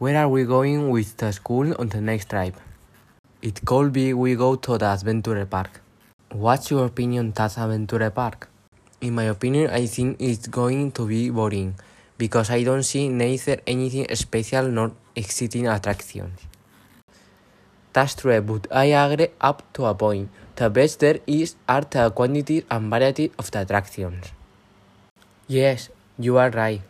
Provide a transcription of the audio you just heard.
Where are we going with the school on the next trip? It could be we go to the adventure park. What's your opinion that adventure park? In my opinion, I think it's going to be boring because I don't see neither anything special nor exciting attractions. That's true, but I agree up to a point. The best there is are the quantity and variety of the attractions. Yes, you are right.